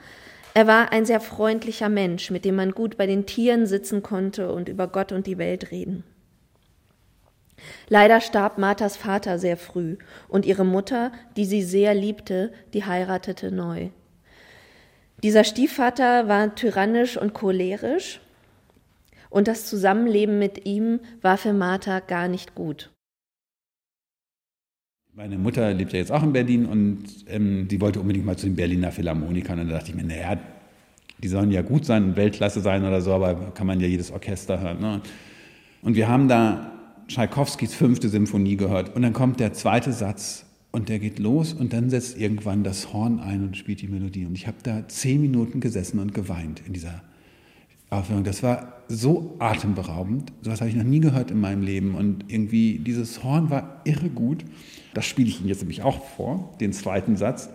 er war ein sehr freundlicher Mensch, mit dem man gut bei den Tieren sitzen konnte und über Gott und die Welt reden. Leider starb Marthas Vater sehr früh und ihre Mutter, die sie sehr liebte, die heiratete neu. Dieser Stiefvater war tyrannisch und cholerisch und das Zusammenleben mit ihm war für Martha gar nicht gut. Meine Mutter lebt ja jetzt auch in Berlin und ähm, die wollte unbedingt mal zu den Berliner Philharmonikern. Und da dachte ich mir, naja, die sollen ja gut sein Weltklasse sein oder so, aber kann man ja jedes Orchester hören. Ne? Und wir haben da Tschaikowskis fünfte Symphonie gehört und dann kommt der zweite Satz und der geht los und dann setzt irgendwann das Horn ein und spielt die Melodie. Und ich habe da zehn Minuten gesessen und geweint in dieser Aufführung. Das war so atemberaubend. Sowas habe ich noch nie gehört in meinem Leben. Und irgendwie dieses Horn war irre gut. Das spiele ich Ihnen jetzt nämlich auch vor, den zweiten Satz.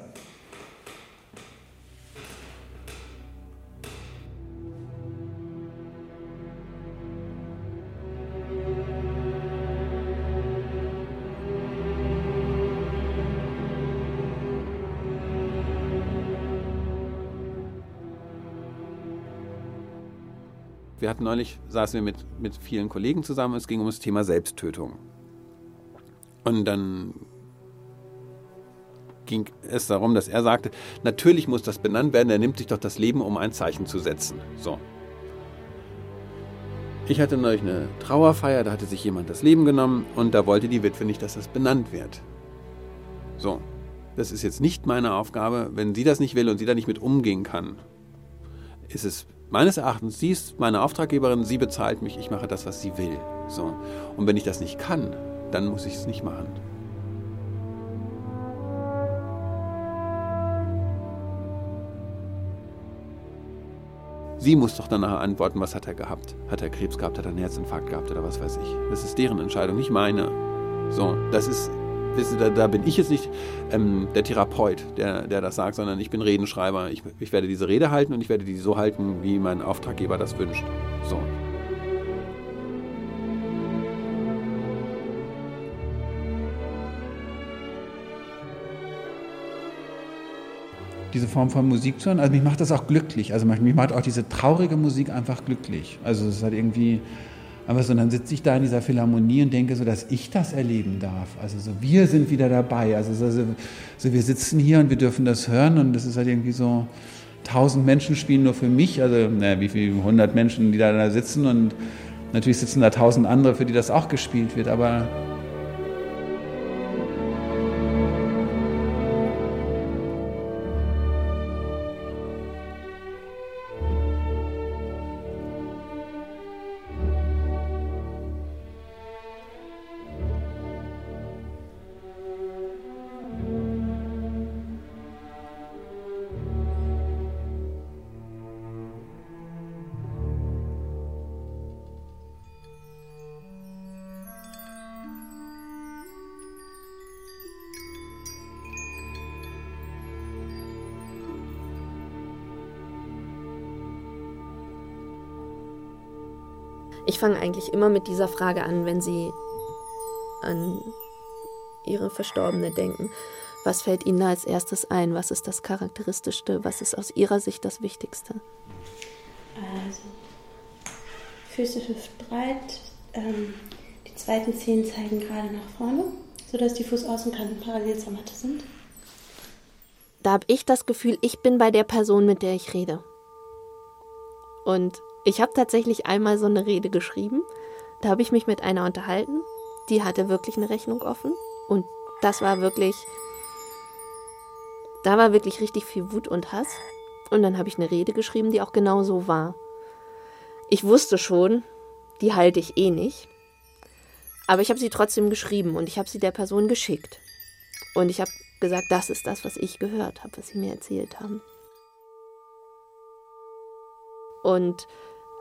Wir hatten neulich, saßen wir mit, mit vielen Kollegen zusammen, es ging um das Thema Selbsttötung. Und dann ging es darum, dass er sagte, natürlich muss das benannt werden, er nimmt sich doch das Leben, um ein Zeichen zu setzen. So. Ich hatte neulich eine Trauerfeier, da hatte sich jemand das Leben genommen und da wollte die Witwe nicht, dass das benannt wird. So. Das ist jetzt nicht meine Aufgabe. Wenn sie das nicht will und sie da nicht mit umgehen kann, ist es meines Erachtens, sie ist meine Auftraggeberin, sie bezahlt mich, ich mache das, was sie will. So. Und wenn ich das nicht kann, dann muss ich es nicht machen. Sie muss doch danach antworten, was hat er gehabt? Hat er Krebs gehabt, hat er einen Herzinfarkt gehabt oder was weiß ich. Das ist deren Entscheidung, nicht meine. So, das ist, wissen Sie, da, da bin ich jetzt nicht ähm, der Therapeut, der, der das sagt, sondern ich bin Redenschreiber. Ich, ich werde diese Rede halten und ich werde die so halten, wie mein Auftraggeber das wünscht. So. Diese Form von Musik zu hören. Also mich macht das auch glücklich. Also mich macht auch diese traurige Musik einfach glücklich. Also es ist halt irgendwie aber so, dann sitze ich da in dieser Philharmonie und denke so, dass ich das erleben darf. Also so, wir sind wieder dabei. Also so, so, wir sitzen hier und wir dürfen das hören und das ist halt irgendwie so, tausend Menschen spielen nur für mich. Also, naja, wie viele hundert Menschen, die da, da sitzen und natürlich sitzen da tausend andere, für die das auch gespielt wird. Aber Ich fange eigentlich immer mit dieser Frage an, wenn Sie an Ihre Verstorbene denken. Was fällt Ihnen da als erstes ein? Was ist das Charakteristischste? Was ist aus Ihrer Sicht das Wichtigste? Also, Füße hüftbreit. Ähm, die zweiten Zehen zeigen gerade nach vorne, sodass die Fußaußenkanten parallel zur Matte sind. Da habe ich das Gefühl, ich bin bei der Person, mit der ich rede. Und ich habe tatsächlich einmal so eine Rede geschrieben. Da habe ich mich mit einer unterhalten. Die hatte wirklich eine Rechnung offen. Und das war wirklich. Da war wirklich richtig viel Wut und Hass. Und dann habe ich eine Rede geschrieben, die auch genau so war. Ich wusste schon, die halte ich eh nicht. Aber ich habe sie trotzdem geschrieben und ich habe sie der Person geschickt. Und ich habe gesagt, das ist das, was ich gehört habe, was sie mir erzählt haben. Und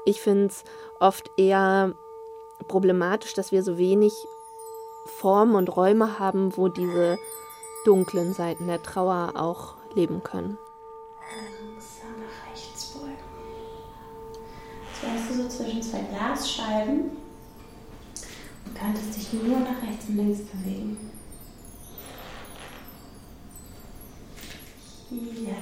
ich finde es oft eher problematisch, dass wir so wenig Formen und Räume haben, wo diese dunklen Seiten der Trauer auch leben können. Langsam nach rechts beugen. Jetzt du so zwischen zwei Glasscheiben und könntest dich nur nach rechts und links bewegen. Hier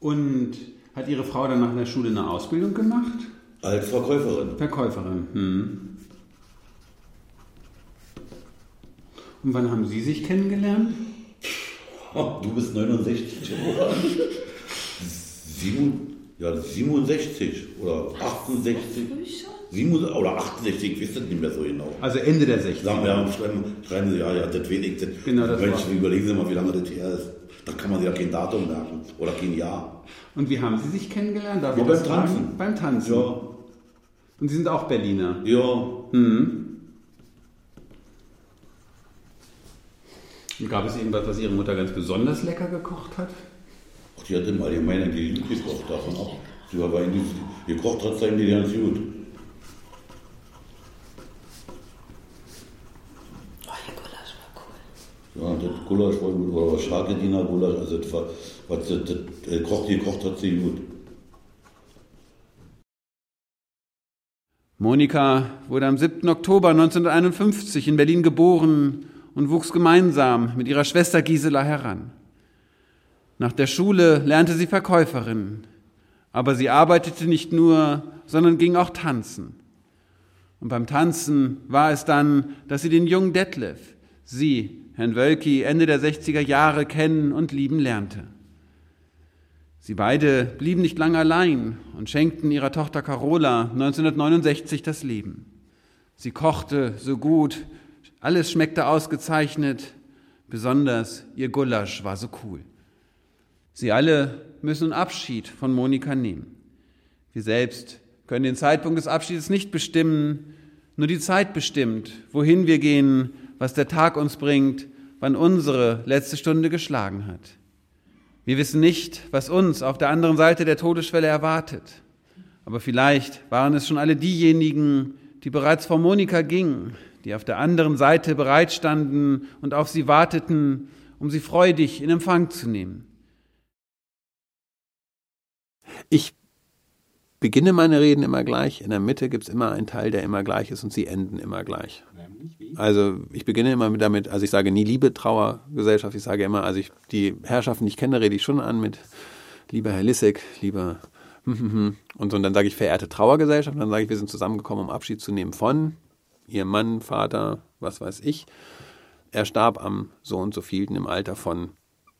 Und hat Ihre Frau dann nach der Schule eine Ausbildung gemacht? Als Verkäuferin. Verkäuferin. Hm. Und wann haben Sie sich kennengelernt? Oh, du bist 69, oder? Sieben, ja, 67 oder 68. Sieben, oder 68, ich weiß das nicht mehr so genau. Also Ende der 60er. Sagen wir, schreiben, schreiben Sie, ja, ja, das ich. Das, Genau, das Mensch, war- überlegen Sie mal, wie lange das her ist. Da kann man sich ja kein Datum merken. Oder kein Jahr. Und wie haben Sie sich kennengelernt? Darf Ja, beim das fragen? Tanzen. Beim Tanzen. Ja. Und Sie sind auch Berliner? Ja. Hm. Und gab es irgendwas, was Ihre Mutter ganz besonders lecker gekocht hat? Ach, die hat im Allgemeinen die gut gekocht, davon ab. Sie war eigentlich, gekocht hat sie eigentlich ganz gut. Ja, das Gulasch war gut, oder Scharkediner Gulasch, also das war, was das, das äh, kocht, gekocht hat sie gut. Monika wurde am 7. Oktober 1951 in Berlin geboren und wuchs gemeinsam mit ihrer Schwester Gisela heran. Nach der Schule lernte sie Verkäuferin, aber sie arbeitete nicht nur, sondern ging auch tanzen. Und beim Tanzen war es dann, dass sie den jungen Detlef, sie, Herrn Wölki, Ende der 60er Jahre kennen und lieben lernte. Sie beide blieben nicht lange allein und schenkten ihrer Tochter Carola 1969 das Leben. Sie kochte so gut, alles schmeckte ausgezeichnet, besonders ihr Gulasch war so cool. Sie alle müssen Abschied von Monika nehmen. Wir selbst können den Zeitpunkt des Abschieds nicht bestimmen, nur die Zeit bestimmt, wohin wir gehen, was der Tag uns bringt, wann unsere letzte Stunde geschlagen hat. Wir wissen nicht, was uns auf der anderen Seite der Todesschwelle erwartet. Aber vielleicht waren es schon alle diejenigen, die bereits vor Monika gingen, die auf der anderen Seite bereitstanden und auf sie warteten, um sie freudig in Empfang zu nehmen. Ich beginne meine Reden immer gleich. In der Mitte gibt es immer einen Teil, der immer gleich ist und sie enden immer gleich. Also ich beginne immer damit, also ich sage nie Liebe, Trauergesellschaft, ich sage immer, also ich die Herrschaften, die ich kenne, rede ich schon an mit lieber Herr Lissek, lieber und so, und dann sage ich verehrte Trauergesellschaft, und dann sage ich, wir sind zusammengekommen, um Abschied zu nehmen von Ihrem Mann, Vater, was weiß ich. Er starb am so und so vielten im Alter von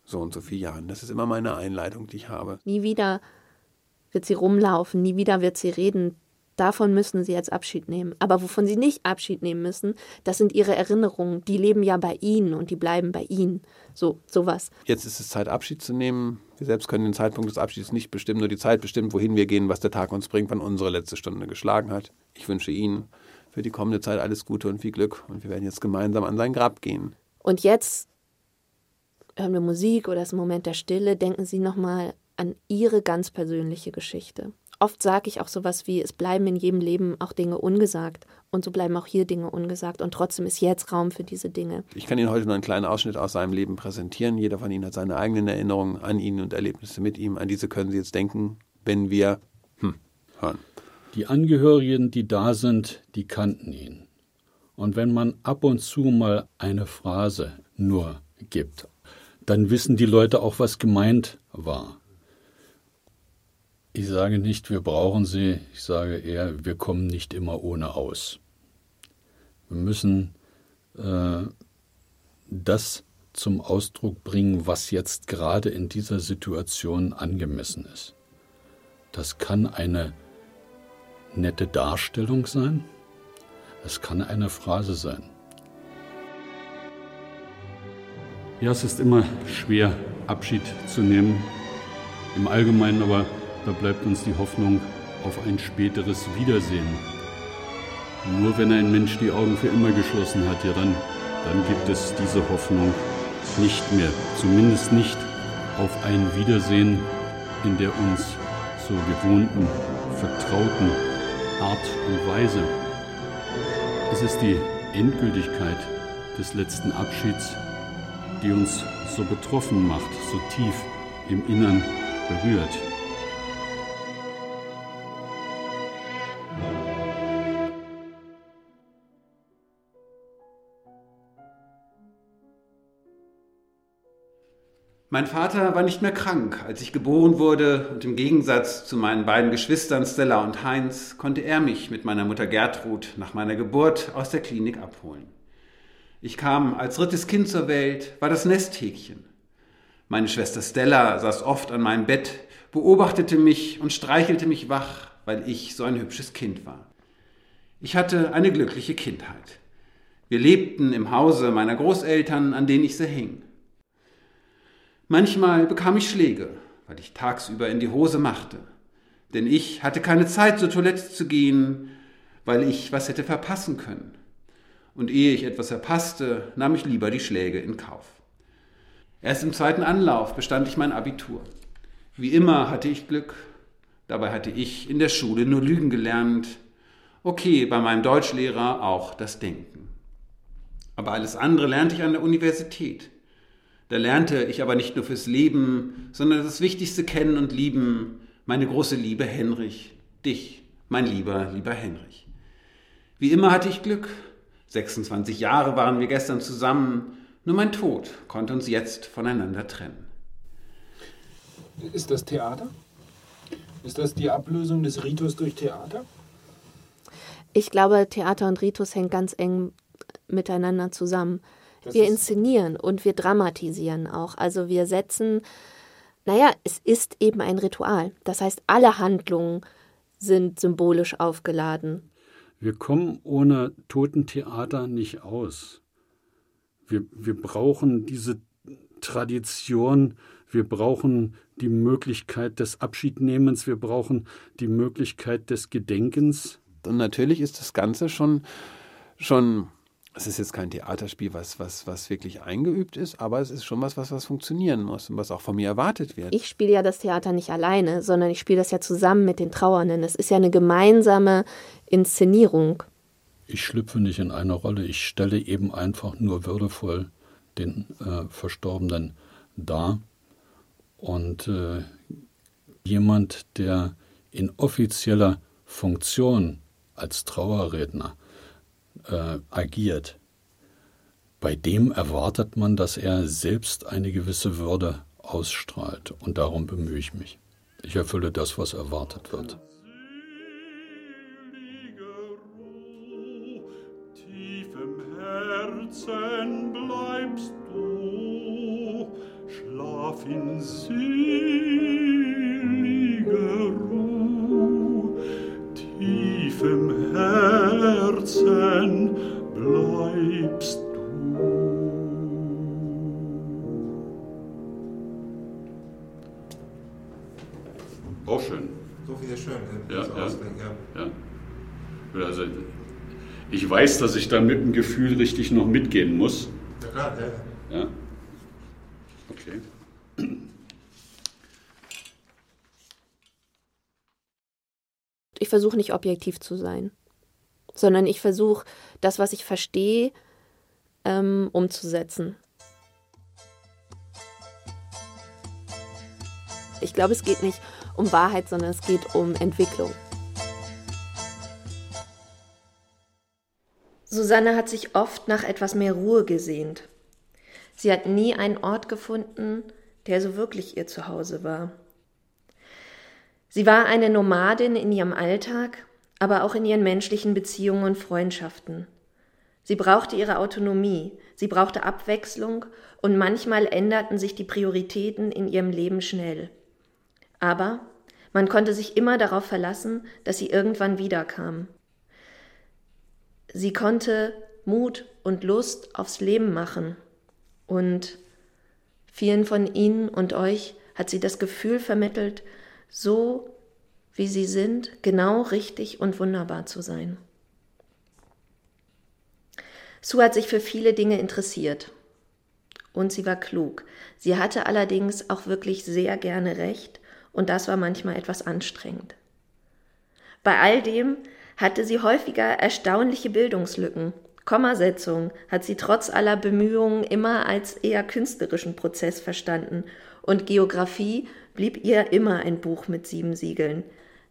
so und so vielen Jahren. Das ist immer meine Einleitung, die ich habe. Nie wieder wird sie rumlaufen, nie wieder wird sie reden. Davon müssen sie jetzt Abschied nehmen. Aber wovon sie nicht Abschied nehmen müssen, das sind ihre Erinnerungen. Die leben ja bei ihnen und die bleiben bei ihnen. So, sowas. Jetzt ist es Zeit, Abschied zu nehmen. Wir selbst können den Zeitpunkt des Abschieds nicht bestimmen, nur die Zeit bestimmt, wohin wir gehen, was der Tag uns bringt, wann unsere letzte Stunde geschlagen hat. Ich wünsche Ihnen für die kommende Zeit alles Gute und viel Glück und wir werden jetzt gemeinsam an sein Grab gehen. Und jetzt hören wir Musik oder ist ein Moment der Stille, denken Sie nochmal an Ihre ganz persönliche Geschichte. Oft sage ich auch sowas wie, es bleiben in jedem Leben auch Dinge ungesagt. Und so bleiben auch hier Dinge ungesagt. Und trotzdem ist jetzt Raum für diese Dinge. Ich kann Ihnen heute nur einen kleinen Ausschnitt aus seinem Leben präsentieren. Jeder von Ihnen hat seine eigenen Erinnerungen an ihn und Erlebnisse mit ihm. An diese können Sie jetzt denken, wenn wir hm, hören. Die Angehörigen, die da sind, die kannten ihn. Und wenn man ab und zu mal eine Phrase nur gibt, dann wissen die Leute auch, was gemeint war. Ich sage nicht, wir brauchen sie, ich sage eher, wir kommen nicht immer ohne aus. Wir müssen äh, das zum Ausdruck bringen, was jetzt gerade in dieser Situation angemessen ist. Das kann eine nette Darstellung sein, es kann eine Phrase sein. Ja, es ist immer schwer, Abschied zu nehmen. Im Allgemeinen aber da bleibt uns die Hoffnung auf ein späteres Wiedersehen. Nur wenn ein Mensch die Augen für immer geschlossen hat, ja dann, dann gibt es diese Hoffnung nicht mehr. Zumindest nicht auf ein Wiedersehen in der uns so gewohnten, vertrauten Art und Weise. Es ist die Endgültigkeit des letzten Abschieds, die uns so betroffen macht, so tief im Innern berührt. Mein Vater war nicht mehr krank, als ich geboren wurde, und im Gegensatz zu meinen beiden Geschwistern Stella und Heinz konnte er mich mit meiner Mutter Gertrud nach meiner Geburt aus der Klinik abholen. Ich kam als drittes Kind zur Welt, war das Nesthäkchen. Meine Schwester Stella saß oft an meinem Bett, beobachtete mich und streichelte mich wach, weil ich so ein hübsches Kind war. Ich hatte eine glückliche Kindheit. Wir lebten im Hause meiner Großeltern, an denen ich sehr hing. Manchmal bekam ich Schläge, weil ich tagsüber in die Hose machte. Denn ich hatte keine Zeit, zur Toilette zu gehen, weil ich was hätte verpassen können. Und ehe ich etwas verpasste, nahm ich lieber die Schläge in Kauf. Erst im zweiten Anlauf bestand ich mein Abitur. Wie immer hatte ich Glück. Dabei hatte ich in der Schule nur Lügen gelernt. Okay, bei meinem Deutschlehrer auch das Denken. Aber alles andere lernte ich an der Universität. Da lernte ich aber nicht nur fürs Leben, sondern das Wichtigste kennen und lieben, meine große Liebe Henrich, dich, mein lieber, lieber Henrich. Wie immer hatte ich Glück. 26 Jahre waren wir gestern zusammen, nur mein Tod konnte uns jetzt voneinander trennen. Ist das Theater? Ist das die Ablösung des Ritus durch Theater? Ich glaube, Theater und Ritus hängen ganz eng miteinander zusammen. Das wir inszenieren und wir dramatisieren auch. Also wir setzen, naja, es ist eben ein Ritual. Das heißt, alle Handlungen sind symbolisch aufgeladen. Wir kommen ohne Totentheater nicht aus. Wir, wir brauchen diese Tradition, wir brauchen die Möglichkeit des Abschiednehmens, wir brauchen die Möglichkeit des Gedenkens. Und natürlich ist das Ganze schon, schon es ist jetzt kein Theaterspiel, was, was, was wirklich eingeübt ist, aber es ist schon was, was, was funktionieren muss und was auch von mir erwartet wird. Ich spiele ja das Theater nicht alleine, sondern ich spiele das ja zusammen mit den Trauernden. Es ist ja eine gemeinsame Inszenierung. Ich schlüpfe nicht in eine Rolle, ich stelle eben einfach nur würdevoll den äh, Verstorbenen dar. Und äh, jemand, der in offizieller Funktion als Trauerredner äh, agiert, bei dem erwartet man, dass er selbst eine gewisse Würde ausstrahlt. Und darum bemühe ich mich. Ich erfülle das, was erwartet wird. Im Herzen bleibst du, schlaf in seliger Ruhe. Tief im Herzen bleibst du. Auch schön. So viel schön. Ja, ja. ja. ja. Also, ich weiß, dass ich da mit dem Gefühl richtig noch mitgehen muss. Ja, klar, ja. Ja. Okay. Ich versuche nicht objektiv zu sein, sondern ich versuche, das, was ich verstehe, ähm, umzusetzen. Ich glaube, es geht nicht um Wahrheit, sondern es geht um Entwicklung. Susanne hat sich oft nach etwas mehr Ruhe gesehnt. Sie hat nie einen Ort gefunden, der so wirklich ihr Zuhause war. Sie war eine Nomadin in ihrem Alltag, aber auch in ihren menschlichen Beziehungen und Freundschaften. Sie brauchte ihre Autonomie, sie brauchte Abwechslung und manchmal änderten sich die Prioritäten in ihrem Leben schnell. Aber man konnte sich immer darauf verlassen, dass sie irgendwann wiederkam. Sie konnte Mut und Lust aufs Leben machen und vielen von Ihnen und euch hat sie das Gefühl vermittelt, so wie sie sind, genau richtig und wunderbar zu sein. Sue hat sich für viele Dinge interessiert und sie war klug. Sie hatte allerdings auch wirklich sehr gerne recht und das war manchmal etwas anstrengend. Bei all dem hatte sie häufiger erstaunliche Bildungslücken. Kommasetzung hat sie trotz aller Bemühungen immer als eher künstlerischen Prozess verstanden und Geographie blieb ihr immer ein Buch mit sieben Siegeln.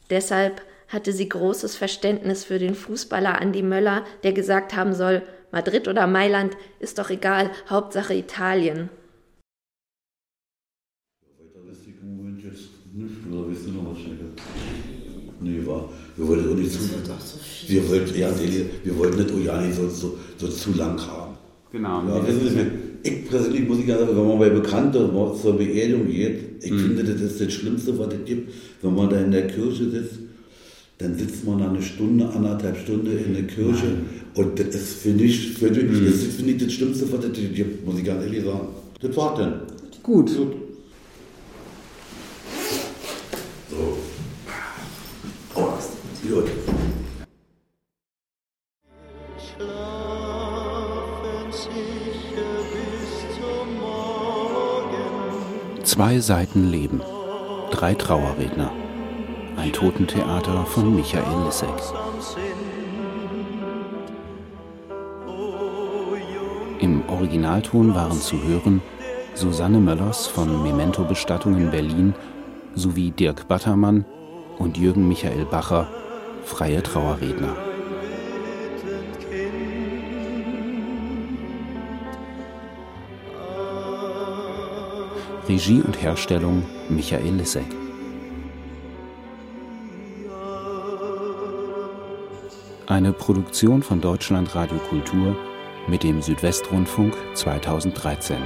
Deshalb hatte sie großes Verständnis für den Fußballer Andi Möller, der gesagt haben soll, Madrid oder Mailand ist doch egal, Hauptsache Italien. Oder noch was? Nee, war. Wir wollten auch nicht zu. Wir wollten, ja, nee, wir wollten nicht, oh ja, nicht so, so, so zu lang haben. Genau. Ja, wissen Sie, ich persönlich muss ich sagen, wenn man bei Bekannten zur Beerdigung geht, ich Mhm. finde, das ist das Schlimmste, was es gibt, wenn man da in der Kirche sitzt. Dann sitzt man da eine Stunde, anderthalb Stunden in der Kirche und das ist, finde ich, finde ich, Mhm. das ist, finde ich, das Schlimmste, was es gibt, muss ich ganz ehrlich sagen. Das war dann. Gut. So. Zwei Seiten Leben. Drei Trauerredner. Ein Totentheater von Michael Lissek. Im Originalton waren zu hören Susanne Möllers von Memento Bestattungen Berlin sowie Dirk Battermann und Jürgen Michael Bacher, freie Trauerredner. Regie und Herstellung Michael Lissek. Eine Produktion von Deutschlandradio Kultur mit dem Südwestrundfunk 2013.